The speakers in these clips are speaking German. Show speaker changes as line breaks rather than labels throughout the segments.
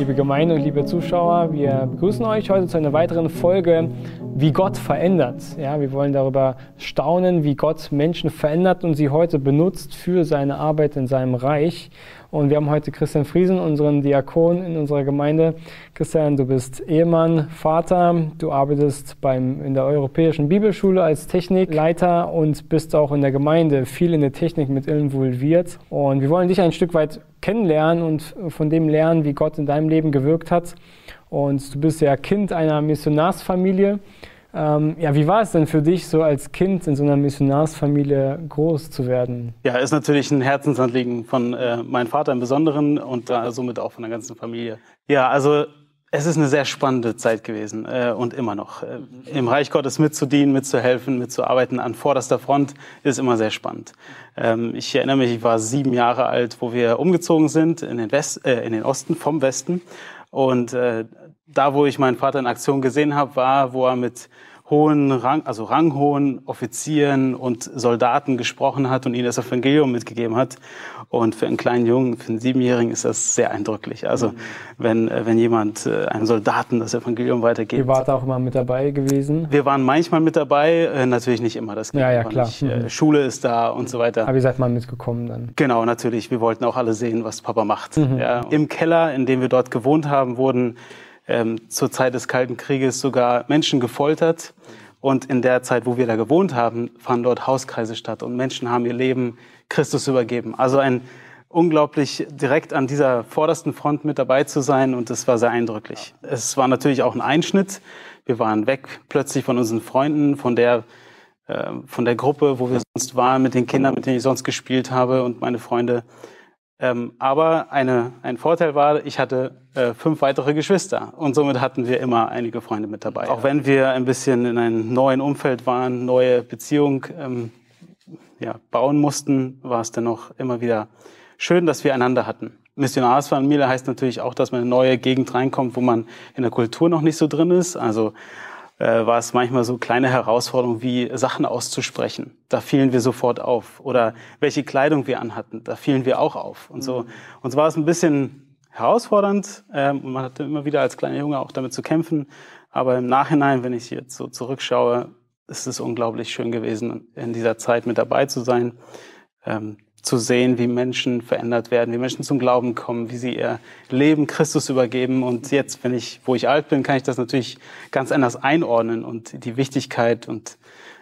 liebe Gemeinde und liebe Zuschauer. Wir begrüßen euch heute zu einer weiteren Folge, wie Gott verändert. Ja, wir wollen darüber staunen, wie Gott Menschen verändert und sie heute benutzt für seine Arbeit in seinem Reich. Und wir haben heute Christian Friesen, unseren Diakon in unserer Gemeinde. Christian, du bist Ehemann, Vater, du arbeitest beim, in der Europäischen Bibelschule als Technikleiter und bist auch in der Gemeinde viel in der Technik mit involviert. Und wir wollen dich ein Stück weit kennenlernen und von dem lernen, wie Gott in deinem Leben gewirkt hat. Und du bist ja Kind einer Missionarsfamilie. Ähm, ja, wie war es denn für dich, so als Kind in so einer Missionarsfamilie groß zu werden?
Ja, ist natürlich ein Herzensanliegen von äh, meinem Vater im Besonderen und äh, somit auch von der ganzen Familie. Ja, also es ist eine sehr spannende Zeit gewesen äh, und immer noch. Äh, Im Reich Gottes mitzudienen, mitzuhelfen, mitzuarbeiten an vorderster Front ist immer sehr spannend. Ähm, ich erinnere mich, ich war sieben Jahre alt, wo wir umgezogen sind in den, West, äh, in den Osten vom Westen. Und äh, da, wo ich meinen Vater in Aktion gesehen habe, war, wo er mit hohen Rang, also ranghohen Offizieren und Soldaten gesprochen hat und ihnen das Evangelium mitgegeben hat. Und für einen kleinen Jungen, für einen Siebenjährigen ist das sehr eindrücklich. Also mhm. wenn, wenn jemand äh, einem Soldaten das Evangelium weitergibt.
Ihr wart auch immer mit dabei gewesen?
Wir waren manchmal mit dabei, äh, natürlich nicht immer. Das
ja, ja, klar. Nicht.
Mhm. Schule ist da und so weiter.
Aber ihr seid mal mitgekommen dann?
Genau, natürlich. Wir wollten auch alle sehen, was Papa macht. Mhm. Ja. Im Keller, in dem wir dort gewohnt haben, wurden ähm, zur Zeit des Kalten Krieges sogar Menschen gefoltert. Und in der Zeit, wo wir da gewohnt haben, fanden dort Hauskreise statt und Menschen haben ihr Leben Christus übergeben. Also ein unglaublich direkt an dieser vordersten Front mit dabei zu sein und das war sehr eindrücklich. Es war natürlich auch ein Einschnitt. Wir waren weg plötzlich von unseren Freunden, von der äh, von der Gruppe, wo wir sonst waren, mit den Kindern, mit denen ich sonst gespielt habe und meine Freunde. Ähm, aber eine, ein Vorteil war, ich hatte äh, fünf weitere Geschwister und somit hatten wir immer einige Freunde mit dabei. Auch wenn wir ein bisschen in einem neuen Umfeld waren, neue Beziehung ähm, ja, bauen mussten, war es dennoch immer wieder schön, dass wir einander hatten. Missionarsfamilie heißt natürlich auch, dass man in eine neue Gegend reinkommt, wo man in der Kultur noch nicht so drin ist. Also äh, war es manchmal so kleine Herausforderungen wie Sachen auszusprechen. Da fielen wir sofort auf. Oder welche Kleidung wir anhatten, da fielen wir auch auf. Und so. Mhm. Und so war es ein bisschen herausfordernd. Ähm, man hatte immer wieder als kleiner Junge auch damit zu kämpfen. Aber im Nachhinein, wenn ich jetzt so zurückschaue, ist es unglaublich schön gewesen, in dieser Zeit mit dabei zu sein. Ähm, zu sehen, wie Menschen verändert werden, wie Menschen zum Glauben kommen, wie sie ihr Leben Christus übergeben. Und jetzt, wenn ich, wo ich alt bin, kann ich das natürlich ganz anders einordnen und die Wichtigkeit und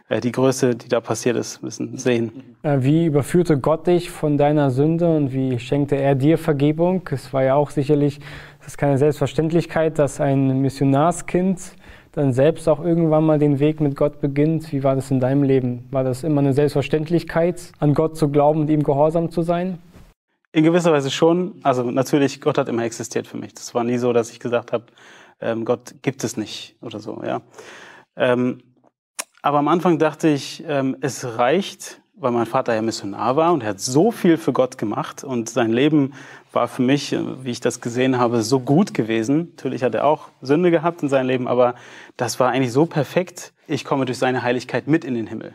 äh, die Größe, die da passiert ist, müssen sehen.
Äh, wie überführte Gott dich von deiner Sünde und wie schenkte er dir Vergebung? Es war ja auch sicherlich, es ist keine Selbstverständlichkeit, dass ein Missionarskind dann selbst auch irgendwann mal den Weg mit Gott beginnt. Wie war das in deinem Leben? War das immer eine Selbstverständlichkeit, an Gott zu glauben und ihm gehorsam zu sein?
In gewisser Weise schon. Also natürlich, Gott hat immer existiert für mich. Das war nie so, dass ich gesagt habe, ähm, Gott gibt es nicht oder so. Ja. Ähm, aber am Anfang dachte ich, ähm, es reicht, weil mein Vater ja Missionar war und er hat so viel für Gott gemacht und sein Leben war für mich, wie ich das gesehen habe, so gut gewesen. Natürlich hat er auch Sünde gehabt in seinem Leben, aber das war eigentlich so perfekt. Ich komme durch seine Heiligkeit mit in den Himmel.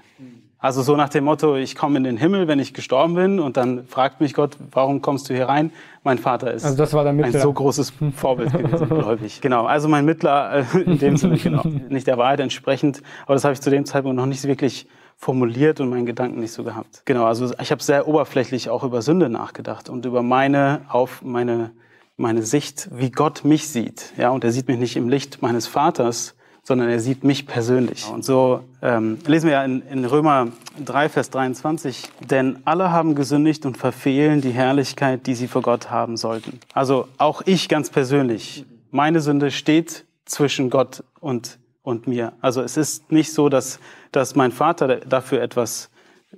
Also so nach dem Motto, ich komme in den Himmel, wenn ich gestorben bin und dann fragt mich Gott, warum kommst du hier rein? Mein Vater ist
also ein
so großes Vorbild gewesen, gläubig. Genau, also mein Mittler äh, in dem Sinne, genau, nicht der Wahrheit entsprechend, aber das habe ich zu dem Zeitpunkt noch nicht wirklich formuliert und meinen Gedanken nicht so gehabt. Genau, also ich habe sehr oberflächlich auch über Sünde nachgedacht und über meine auf meine meine Sicht, wie Gott mich sieht. Ja, und er sieht mich nicht im Licht meines Vaters, sondern er sieht mich persönlich. Und so ähm, lesen wir ja in, in Römer 3, Vers 23, denn alle haben gesündigt und verfehlen die Herrlichkeit, die sie vor Gott haben sollten. Also auch ich ganz persönlich, meine Sünde steht zwischen Gott und und mir. Also es ist nicht so, dass, dass mein Vater dafür etwas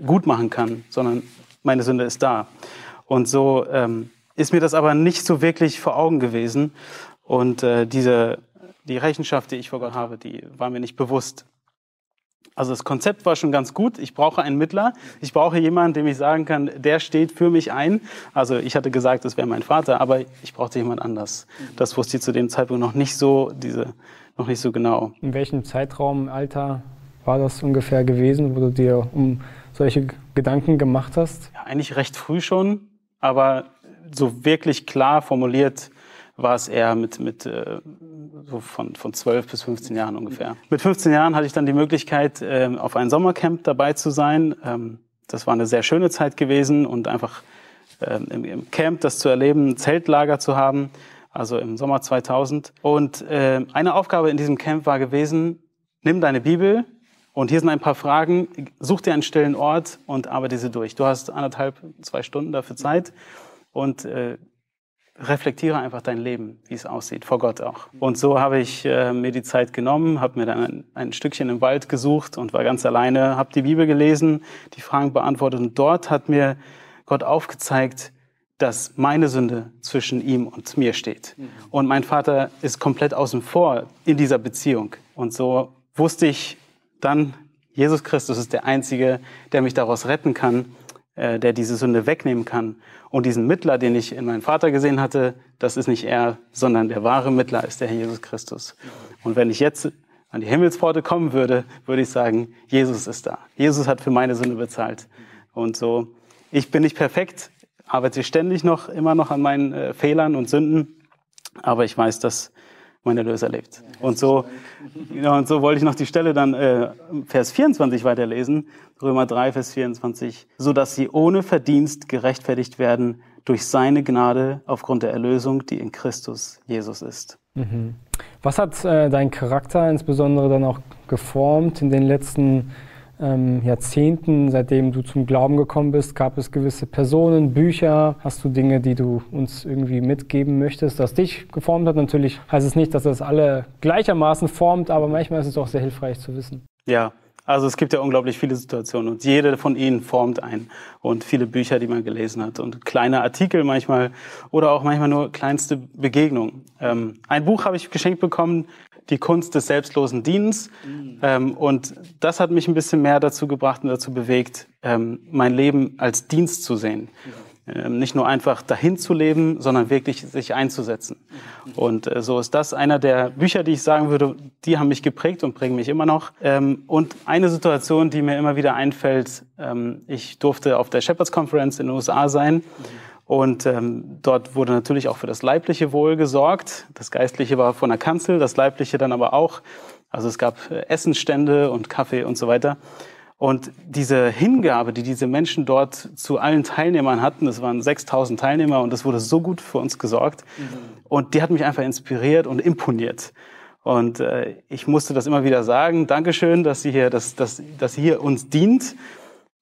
gut machen kann, sondern meine Sünde ist da. Und so ähm, ist mir das aber nicht so wirklich vor Augen gewesen. Und äh, diese, die Rechenschaft, die ich vor Gott habe, die war mir nicht bewusst. Also das Konzept war schon ganz gut. Ich brauche einen Mittler. Ich brauche jemanden, dem ich sagen kann, der steht für mich ein. Also ich hatte gesagt, das wäre mein Vater, aber ich brauchte jemand anders. Das wusste ich zu dem Zeitpunkt noch nicht so, diese noch nicht so genau.
In welchem Zeitraum, Alter war das ungefähr gewesen, wo du dir um solche Gedanken gemacht hast?
Ja, eigentlich recht früh schon, aber so wirklich klar formuliert war es eher mit, mit äh, so von, von 12 bis 15 Jahren ungefähr. Mit 15 Jahren hatte ich dann die Möglichkeit, äh, auf ein Sommercamp dabei zu sein. Ähm, das war eine sehr schöne Zeit gewesen und einfach ähm, im, Camp das zu erleben, ein Zeltlager zu haben, also im Sommer 2000. Und äh, eine Aufgabe in diesem Camp war gewesen, nimm deine Bibel und hier sind ein paar Fragen, such dir einen stillen Ort und arbeite sie durch. Du hast anderthalb, zwei Stunden dafür Zeit und äh, reflektiere einfach dein Leben, wie es aussieht, vor Gott auch. Und so habe ich äh, mir die Zeit genommen, habe mir dann ein, ein, Stückchen im Wald gesucht und war ganz alleine, habe die Bibel gelesen, die Fragen beantwortet und dort hat mir Gott aufgezeigt, dass meine Sünde zwischen ihm und mir steht. Mhm. Und mein Vater ist komplett außen vor in dieser Beziehung. Und so wusste ich dann, Jesus Christus ist der Einzige, der mich daraus retten kann, äh, der diese Sünde wegnehmen kann. Und diesen Mittler, den ich in meinem Vater gesehen hatte, das ist nicht er, sondern der wahre Mittler ist der Herr Jesus Christus. Und wenn ich jetzt an die Himmelspforte kommen würde, würde ich sagen, Jesus ist da. Jesus hat für meine Sünde bezahlt. Und so ich bin nicht perfekt, arbeite ständig noch, immer noch an meinen äh, Fehlern und Sünden, aber ich weiß, dass mein Erlöser lebt. Und so, genau, und so wollte ich noch die Stelle dann, äh, Vers 24 weiterlesen, Römer 3, Vers 24, so dass sie ohne Verdienst gerechtfertigt werden durch seine Gnade aufgrund der Erlösung, die in Christus Jesus ist.
Mhm. Was hat äh, dein Charakter insbesondere dann auch geformt in den letzten ähm, Jahrzehnten, seitdem du zum Glauben gekommen bist, gab es gewisse Personen, Bücher? Hast du Dinge, die du uns irgendwie mitgeben möchtest, das dich geformt hat? Natürlich heißt es nicht, dass das alle gleichermaßen formt, aber manchmal ist es auch sehr hilfreich zu wissen.
Ja, also es gibt ja unglaublich viele Situationen und jede von ihnen formt einen und viele Bücher, die man gelesen hat und kleine Artikel manchmal oder auch manchmal nur kleinste Begegnungen. Ähm, ein Buch habe ich geschenkt bekommen, die Kunst des selbstlosen Dienens mhm. ähm, und das hat mich ein bisschen mehr dazu gebracht und dazu bewegt, ähm, mein Leben als Dienst zu sehen. Ja. Ähm, nicht nur einfach dahin zu leben, sondern wirklich sich einzusetzen. Und äh, so ist das einer der Bücher, die ich sagen würde, die haben mich geprägt und prägen mich immer noch. Ähm, und eine Situation, die mir immer wieder einfällt, ähm, ich durfte auf der Shepherds Conference in den USA sein. Und ähm, dort wurde natürlich auch für das leibliche Wohl gesorgt. Das Geistliche war von der Kanzel, das leibliche dann aber auch. Also es gab äh, Essensstände und Kaffee und so weiter. Und diese Hingabe, die diese Menschen dort zu allen Teilnehmern hatten, das waren 6000 Teilnehmer und das wurde so gut für uns gesorgt. Mhm. Und die hat mich einfach inspiriert und imponiert. Und äh, ich musste das immer wieder sagen. Dankeschön, dass sie hier, dass, dass, dass sie hier uns dient.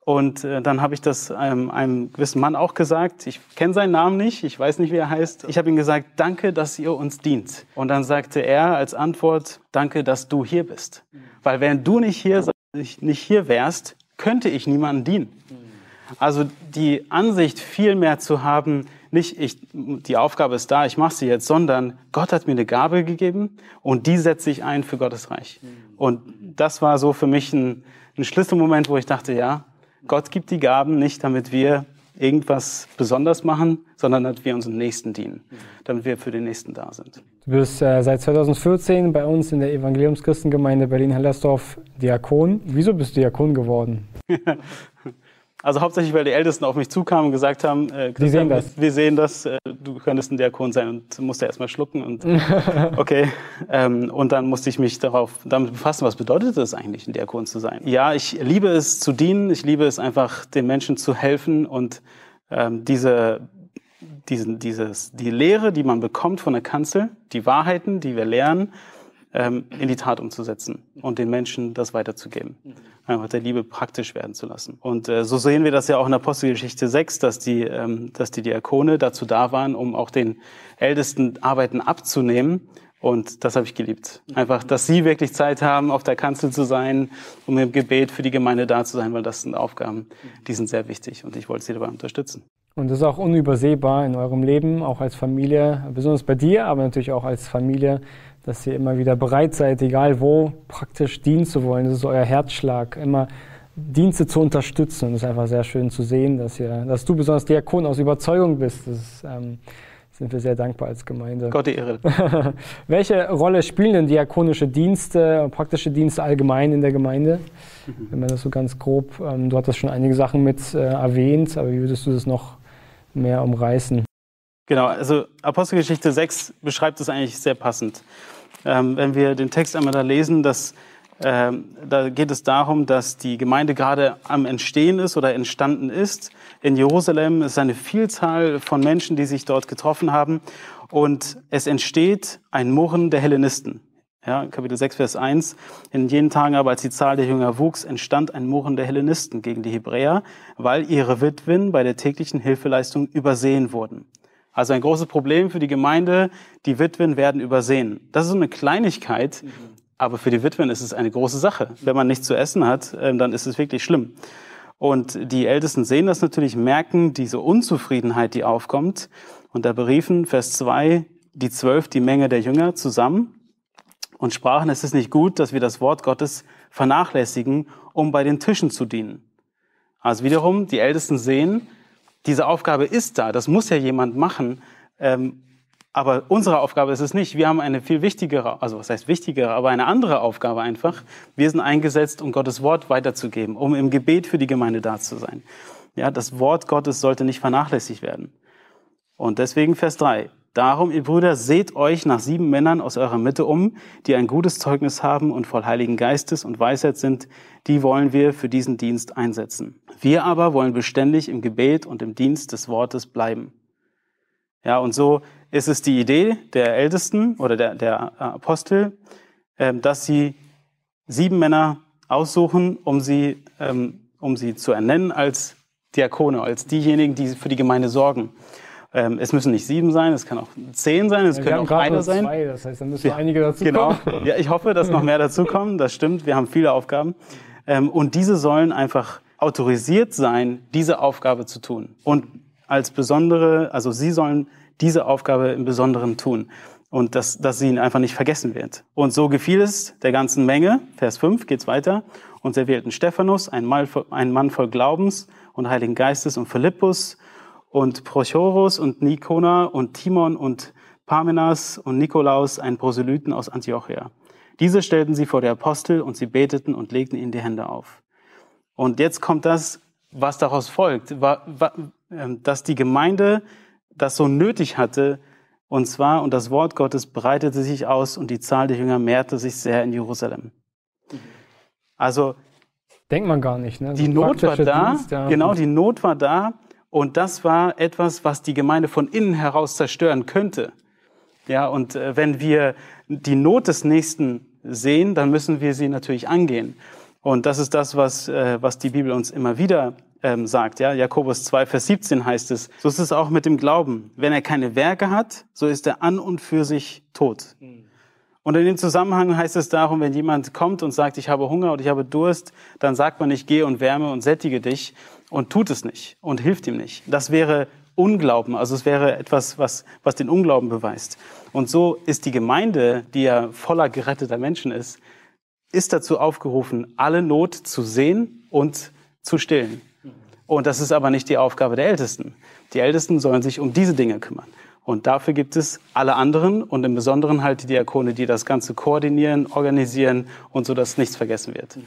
Und äh, dann habe ich das einem, einem gewissen Mann auch gesagt. Ich kenne seinen Namen nicht, ich weiß nicht, wie er heißt. Ich habe ihm gesagt, danke, dass ihr uns dient. Und dann sagte er als Antwort, danke, dass du hier bist. Mhm. Weil wenn du nicht hier nicht hier wärst, könnte ich niemandem dienen. Also die Ansicht viel mehr zu haben, nicht ich, die Aufgabe ist da, ich mache sie jetzt, sondern Gott hat mir eine Gabe gegeben und die setze ich ein für Gottes Reich. Und das war so für mich ein, ein Schlüsselmoment, wo ich dachte, ja, Gott gibt die Gaben nicht, damit wir irgendwas besonders machen, sondern dass wir unseren Nächsten dienen, damit wir für den Nächsten da sind.
Du bist äh, seit 2014 bei uns in der Evangeliumschristengemeinde Berlin-Hellersdorf Diakon. Wieso bist du Diakon geworden?
Also hauptsächlich, weil die Ältesten auf mich zukamen und gesagt haben,
äh, die sehen das.
wir sehen das, äh, du könntest ein Diakon sein und musste erstmal schlucken und okay. Ähm, und dann musste ich mich darauf damit befassen, was bedeutet es eigentlich, ein Diakon zu sein. Ja, ich liebe es zu dienen, ich liebe es einfach, den Menschen zu helfen und ähm, diese, diesen, dieses, die Lehre, die man bekommt von der Kanzel, die Wahrheiten, die wir lernen, ähm, in die Tat umzusetzen und den Menschen das weiterzugeben. Einfach der Liebe praktisch werden zu lassen. Und äh, so sehen wir das ja auch in der Apostelgeschichte 6, dass die, ähm, dass die Diakone dazu da waren, um auch den Ältesten Arbeiten abzunehmen. Und das habe ich geliebt. Einfach, dass sie wirklich Zeit haben, auf der Kanzel zu sein, um im Gebet für die Gemeinde da zu sein, weil das sind Aufgaben, die sind sehr wichtig und ich wollte sie dabei unterstützen.
Und das ist auch unübersehbar in eurem Leben, auch als Familie, besonders bei dir, aber natürlich auch als Familie, dass ihr immer wieder bereit seid, egal wo, praktisch dienen zu wollen. Das ist euer Herzschlag, immer Dienste zu unterstützen. Und es ist einfach sehr schön zu sehen, dass, ihr, dass du besonders Diakon aus Überzeugung bist. Das ähm, sind wir sehr dankbar als Gemeinde.
Gott die Ehre.
Welche Rolle spielen denn diakonische Dienste, praktische Dienste allgemein in der Gemeinde? Mhm. Wenn man das so ganz grob, ähm, du hattest schon einige Sachen mit äh, erwähnt, aber wie würdest du das noch mehr umreißen?
Genau, also Apostelgeschichte 6 beschreibt es eigentlich sehr passend. Ähm, wenn wir den Text einmal da lesen, dass, ähm, da geht es darum, dass die Gemeinde gerade am Entstehen ist oder entstanden ist. In Jerusalem ist eine Vielzahl von Menschen, die sich dort getroffen haben. Und es entsteht ein Murren der Hellenisten. Ja, Kapitel 6, Vers 1. In jenen Tagen aber, als die Zahl der Jünger wuchs, entstand ein Murren der Hellenisten gegen die Hebräer, weil ihre Witwen bei der täglichen Hilfeleistung übersehen wurden. Also ein großes Problem für die Gemeinde, die Witwen werden übersehen. Das ist so eine Kleinigkeit, mhm. aber für die Witwen ist es eine große Sache. Wenn man nichts zu essen hat, ähm, dann ist es wirklich schlimm. Und die Ältesten sehen das natürlich, merken diese Unzufriedenheit, die aufkommt. Und da beriefen, Vers 2, die zwölf, die Menge der Jünger zusammen und sprachen, es ist nicht gut, dass wir das Wort Gottes vernachlässigen, um bei den Tischen zu dienen. Also wiederum, die Ältesten sehen, diese Aufgabe ist da, das muss ja jemand machen, ähm, aber unsere Aufgabe ist es nicht. Wir haben eine viel wichtigere, also was heißt wichtigere, aber eine andere Aufgabe einfach. Wir sind eingesetzt, um Gottes Wort weiterzugeben, um im Gebet für die Gemeinde da zu sein. Ja, das Wort Gottes sollte nicht vernachlässigt werden. Und deswegen Vers 3. Darum, ihr Brüder, seht euch nach sieben Männern aus eurer Mitte um, die ein gutes Zeugnis haben und voll Heiligen Geistes und Weisheit sind. Die wollen wir für diesen Dienst einsetzen. Wir aber wollen beständig im Gebet und im Dienst des Wortes bleiben. Ja, und so ist es die Idee der Ältesten oder der, der Apostel, ähm, dass sie sieben Männer aussuchen, um sie, ähm, um sie zu ernennen als Diakone, als diejenigen, die für die Gemeinde sorgen. Ähm, es müssen nicht sieben sein, es kann auch zehn sein, es ja, können auch eine sein. Zwei,
das heißt, dann müssen ja, einige dazu
genau. kommen. Ja, ich hoffe, dass noch mehr dazu kommen. Das stimmt. Wir haben viele Aufgaben. Ähm, und diese sollen einfach autorisiert sein, diese Aufgabe zu tun. Und als besondere, also sie sollen diese Aufgabe im Besonderen tun. Und dass, dass sie ihn einfach nicht vergessen wird. Und so gefiel es der ganzen Menge, Vers 5 geht's weiter, und sie wählten Stephanus, ein Mann voll Glaubens und Heiligen Geistes, und Philippus, und Prochorus und Nikona und Timon und Parmenas und Nikolaus, ein Proselyten aus Antiochia. Diese stellten sie vor der Apostel und sie beteten und legten ihnen die Hände auf. Und jetzt kommt das, was daraus folgt, ähm, dass die Gemeinde das so nötig hatte, und zwar, und das Wort Gottes breitete sich aus und die Zahl der Jünger mehrte sich sehr in Jerusalem. Also,
denkt man gar nicht, ne?
So die Not war da, Dienst, ja. genau, die Not war da, und das war etwas, was die Gemeinde von innen heraus zerstören könnte. Ja, und äh, wenn wir die Not des Nächsten sehen, dann müssen wir sie natürlich angehen. Und das ist das, was, äh, was die Bibel uns immer wieder ähm, sagt. Ja, Jakobus 2, Vers 17 heißt es, so ist es auch mit dem Glauben. Wenn er keine Werke hat, so ist er an und für sich tot. Mhm. Und in dem Zusammenhang heißt es darum, wenn jemand kommt und sagt, ich habe Hunger und ich habe Durst, dann sagt man nicht, geh und wärme und sättige dich, und tut es nicht und hilft ihm nicht. Das wäre Unglauben, also es wäre etwas, was, was den Unglauben beweist. Und so ist die Gemeinde, die ja voller geretteter Menschen ist, ist dazu aufgerufen, alle Not zu sehen und zu stillen. Und das ist aber nicht die Aufgabe der Ältesten. Die Ältesten sollen sich um diese Dinge kümmern. Und dafür gibt es alle anderen und im Besonderen halt die Diakone, die das Ganze koordinieren, organisieren und so, dass nichts vergessen wird.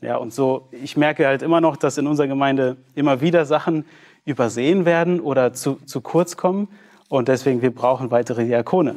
Ja, und so, ich merke halt immer noch, dass in unserer Gemeinde immer wieder Sachen übersehen werden oder zu, zu kurz kommen. Und deswegen, wir brauchen weitere Diakone.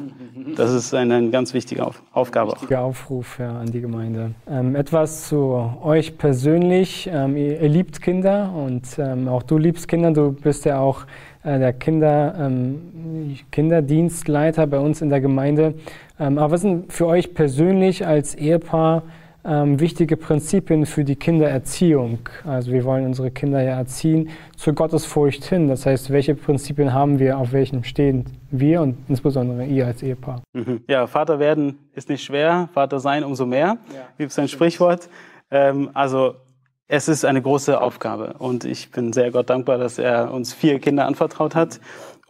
Das ist eine, eine ganz wichtige Auf Aufgabe.
Wichtiger Aufruf ja, an die Gemeinde. Ähm, etwas zu euch persönlich. Ähm, ihr, ihr, liebt Kinder und ähm, auch du liebst Kinder. Du bist ja auch äh, der Kinder, ähm, Kinderdienstleiter bei uns in der Gemeinde. Ähm, aber was sind für euch persönlich als Ehepaar ähm, wichtige Prinzipien für die Kindererziehung? Also wir wollen unsere Kinder ja erziehen zur Gottesfurcht hin. Das heißt, welche Prinzipien haben wir, auf welchen stehen wir und insbesondere ihr als Ehepaar?
Mhm. Ja, Vater werden ist nicht schwer, Vater sein umso mehr, ja. gibt es ein Sprichwort. Ähm, also es ist eine große Aufgabe und ich bin sehr Gott dankbar, dass er uns vier Kinder anvertraut hat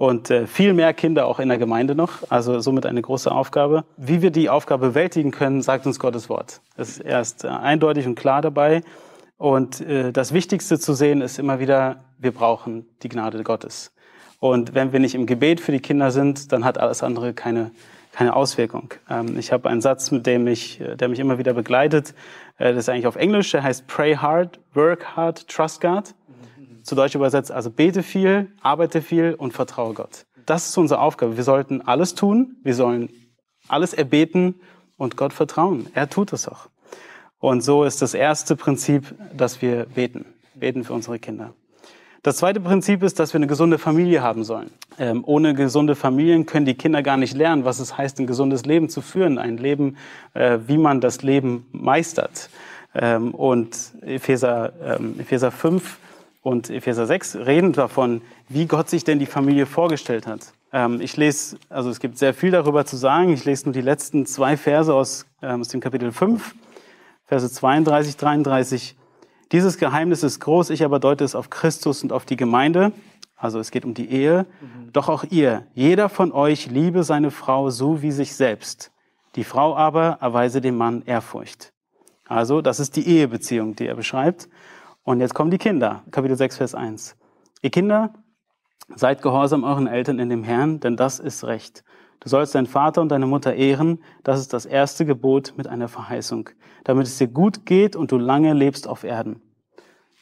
und äh, viel mehr Kinder auch in der Gemeinde noch. Also somit eine große Aufgabe. Wie wir die Aufgabe bewältigen können, sagt uns Gottes Wort. Das ist erst äh, eindeutig und klar dabei. Und äh, das Wichtigste zu sehen ist immer wieder, wir brauchen die Gnade Gottes. Und wenn wir nicht im Gebet für die Kinder sind, dann hat alles andere keine keine Auswirkung. Ähm, ich habe einen Satz, mit dem ich, äh, der mich immer wieder begleitet. Äh, das ist eigentlich auf Englisch. Der heißt Pray hard, work hard, trust God. Zu Deutsch übersetzt, also bete viel, arbeite viel und vertraue Gott. Das ist unsere Aufgabe. Wir sollten alles tun, wir sollen alles erbeten und Gott vertrauen. Er tut es auch. Und so ist das erste Prinzip, dass wir beten. Beten für unsere Kinder. Das zweite Prinzip ist, dass wir eine gesunde Familie haben sollen. Ähm, ohne gesunde Familien können die Kinder gar nicht lernen, was es heißt, ein gesundes Leben zu führen. Ein Leben, äh, wie man das Leben meistert. Ähm, und Epheser, ähm, Epheser 5 und Epheser 6 reden davon, wie Gott sich denn die Familie vorgestellt hat. Ähm, ich lese, also es gibt sehr viel darüber zu sagen. Ich lese nur die letzten zwei Verse aus, ähm, aus dem Kapitel 5, Verse 32, 33. Dieses Geheimnis ist groß, ich aber deute es auf Christus und auf die Gemeinde. Also es geht um die Ehe. Mhm. Doch auch ihr, jeder von euch liebe seine Frau so wie sich selbst. Die Frau aber erweise dem Mann Ehrfurcht. Also das ist die Ehebeziehung, die er beschreibt. Und jetzt kommen die Kinder. Kapitel 6, Vers 1. Ihr Kinder, seid gehorsam euren Eltern in dem Herrn, denn das ist Recht. Du sollst deinen Vater und deine Mutter ehren. Das ist das erste Gebot mit einer Verheißung, damit es dir gut geht und du lange lebst auf Erden.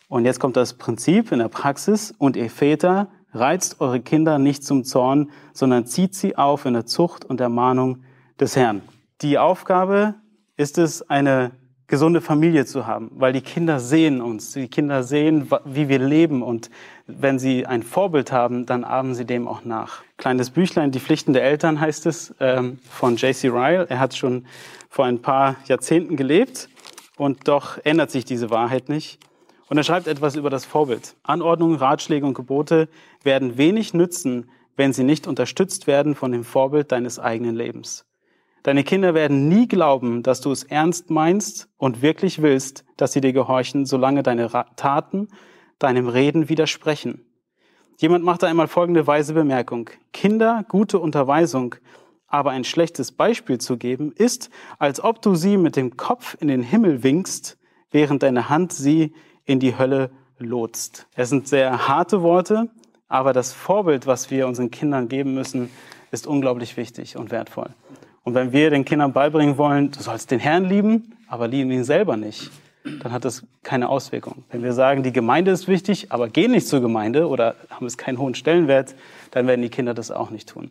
Und jetzt kommt das Prinzip in der Praxis. Und ihr Väter, reizt eure Kinder nicht zum Zorn, sondern zieht sie auf in der Zucht und Ermahnung des Herrn. Die Aufgabe ist es, eine gesunde Familie zu haben, weil die Kinder sehen uns, die Kinder sehen, wie wir leben und wenn sie ein Vorbild haben, dann ahmen sie dem auch nach. Kleines Büchlein, Die Pflichten der Eltern heißt es, ähm, von J.C. Ryle. Er hat schon vor ein paar Jahrzehnten gelebt und doch ändert sich diese Wahrheit nicht. Und er schreibt etwas über das Vorbild. Anordnungen, Ratschläge und Gebote werden wenig nützen, wenn sie nicht unterstützt werden von dem Vorbild deines eigenen Lebens. Deine Kinder werden nie glauben, dass du es ernst meinst und wirklich willst, dass sie dir gehorchen, solange deine Taten deinem Reden widersprechen. Jemand machte einmal folgende weise Bemerkung. Kinder gute Unterweisung, aber ein schlechtes Beispiel zu geben, ist, als ob du sie mit dem Kopf in den Himmel winkst, während deine Hand sie in die Hölle lotst. Es sind sehr harte Worte, aber das Vorbild, was wir unseren Kindern geben müssen, ist unglaublich wichtig und wertvoll. Und wenn wir den Kindern beibringen wollen, du sollst den Herrn lieben, aber lieben ihn selber nicht, dann hat das keine Auswirkung. Wenn wir sagen, die Gemeinde ist wichtig, aber gehen nicht zur Gemeinde oder haben es keinen hohen Stellenwert, dann werden die Kinder das auch nicht tun.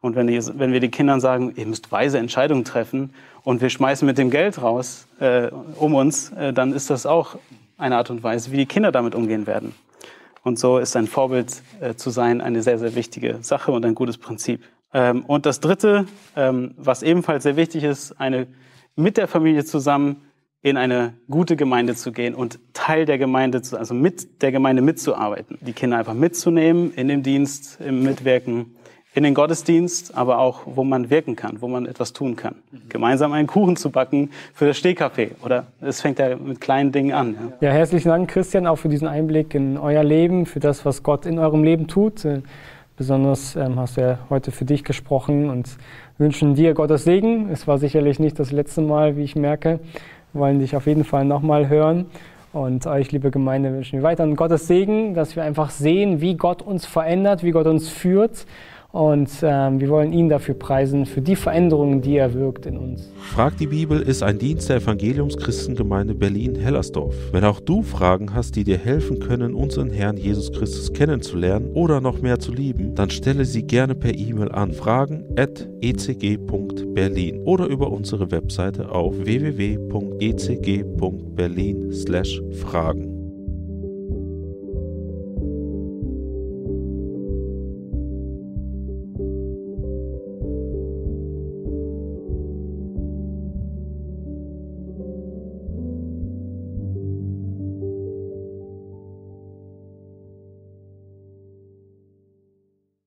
Und wenn, die, wenn wir den Kindern sagen, ihr müsst weise Entscheidungen treffen und wir schmeißen mit dem Geld raus äh, um uns, äh, dann ist das auch eine Art und Weise, wie die Kinder damit umgehen werden. Und so ist ein Vorbild äh, zu sein eine sehr, sehr wichtige Sache und ein gutes Prinzip. Ähm, und das Dritte, ähm, was ebenfalls sehr wichtig ist, eine, mit der Familie zusammen in eine gute Gemeinde zu gehen und Teil der Gemeinde, zu, also mit der Gemeinde mitzuarbeiten. Die Kinder einfach mitzunehmen in dem Dienst, im Mitwirken, in den Gottesdienst, aber auch, wo man wirken kann, wo man etwas tun kann. Gemeinsam einen Kuchen zu backen für das Stehkaffee. Oder es fängt ja mit kleinen Dingen an.
Ja. ja, herzlichen Dank, Christian, auch für diesen Einblick in euer Leben, für das, was Gott in eurem Leben tut. Besonders ähm, hast du ja heute für dich gesprochen und wünschen dir Gottes Segen. Es war sicherlich nicht das letzte Mal, wie ich merke. Wir wollen dich auf jeden Fall nochmal hören. Und euch, liebe Gemeinde, wünschen wir weiterhin Gottes Segen, dass wir einfach sehen, wie Gott uns verändert, wie Gott uns führt und ähm, wir wollen ihn dafür preisen, für die Veränderungen, die er wirkt in uns.
Frag die Bibel ist ein Dienst der Evangeliumschristengemeinde Berlin-Hellersdorf. Wenn auch du Fragen hast, die dir helfen können, unseren Herrn Jesus Christus kennenzulernen oder noch mehr zu lieben, dann stelle sie gerne per E-Mail an fragen.ecg.berlin oder über unsere Webseite auf www.ecg.berlin/fragen.